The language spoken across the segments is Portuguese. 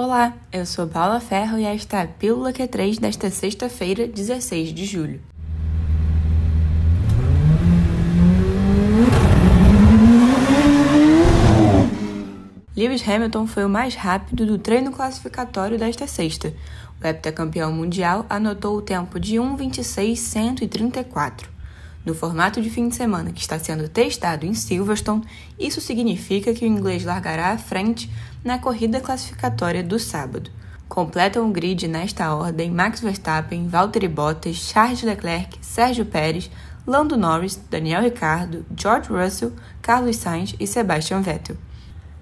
Olá, eu sou Paula Ferro e esta é a Pílula Q3 desta sexta-feira, 16 de julho. Lewis Hamilton foi o mais rápido do treino classificatório desta sexta. O heptacampeão mundial anotou o tempo de 1:26.134. No formato de fim de semana que está sendo testado em Silverstone, isso significa que o inglês largará à frente na corrida classificatória do sábado. Completam o grid nesta ordem Max Verstappen, Valtteri Bottas, Charles Leclerc, Sérgio Pérez, Lando Norris, Daniel Ricciardo, George Russell, Carlos Sainz e Sebastian Vettel.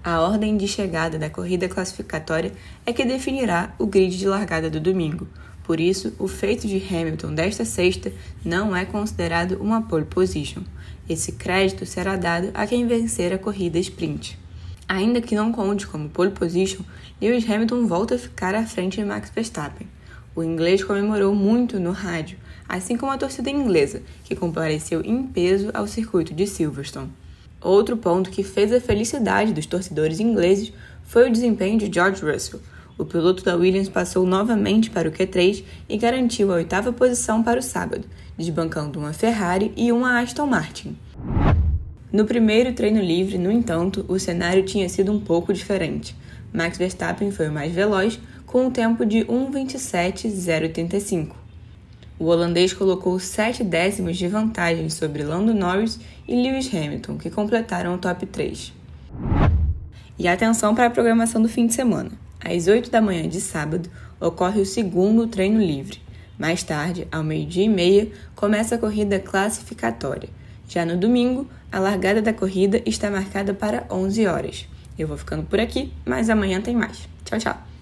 A ordem de chegada da corrida classificatória é que definirá o grid de largada do domingo. Por isso, o feito de Hamilton desta sexta não é considerado uma pole position. Esse crédito será dado a quem vencer a corrida sprint. Ainda que não conte como pole position, Lewis Hamilton volta a ficar à frente de Max Verstappen. O inglês comemorou muito no rádio, assim como a torcida inglesa, que compareceu em peso ao circuito de Silverstone. Outro ponto que fez a felicidade dos torcedores ingleses foi o desempenho de George Russell o piloto da Williams passou novamente para o Q3 e garantiu a oitava posição para o sábado, desbancando uma Ferrari e uma Aston Martin. No primeiro treino livre, no entanto, o cenário tinha sido um pouco diferente. Max Verstappen foi o mais veloz, com um tempo de 1:27.085. O holandês colocou 7 décimos de vantagem sobre Lando Norris e Lewis Hamilton, que completaram o top 3. E atenção para a programação do fim de semana. Às 8 da manhã de sábado, ocorre o segundo treino livre. Mais tarde, ao meio-dia e meia, começa a corrida classificatória. Já no domingo, a largada da corrida está marcada para 11 horas. Eu vou ficando por aqui, mas amanhã tem mais. Tchau, tchau!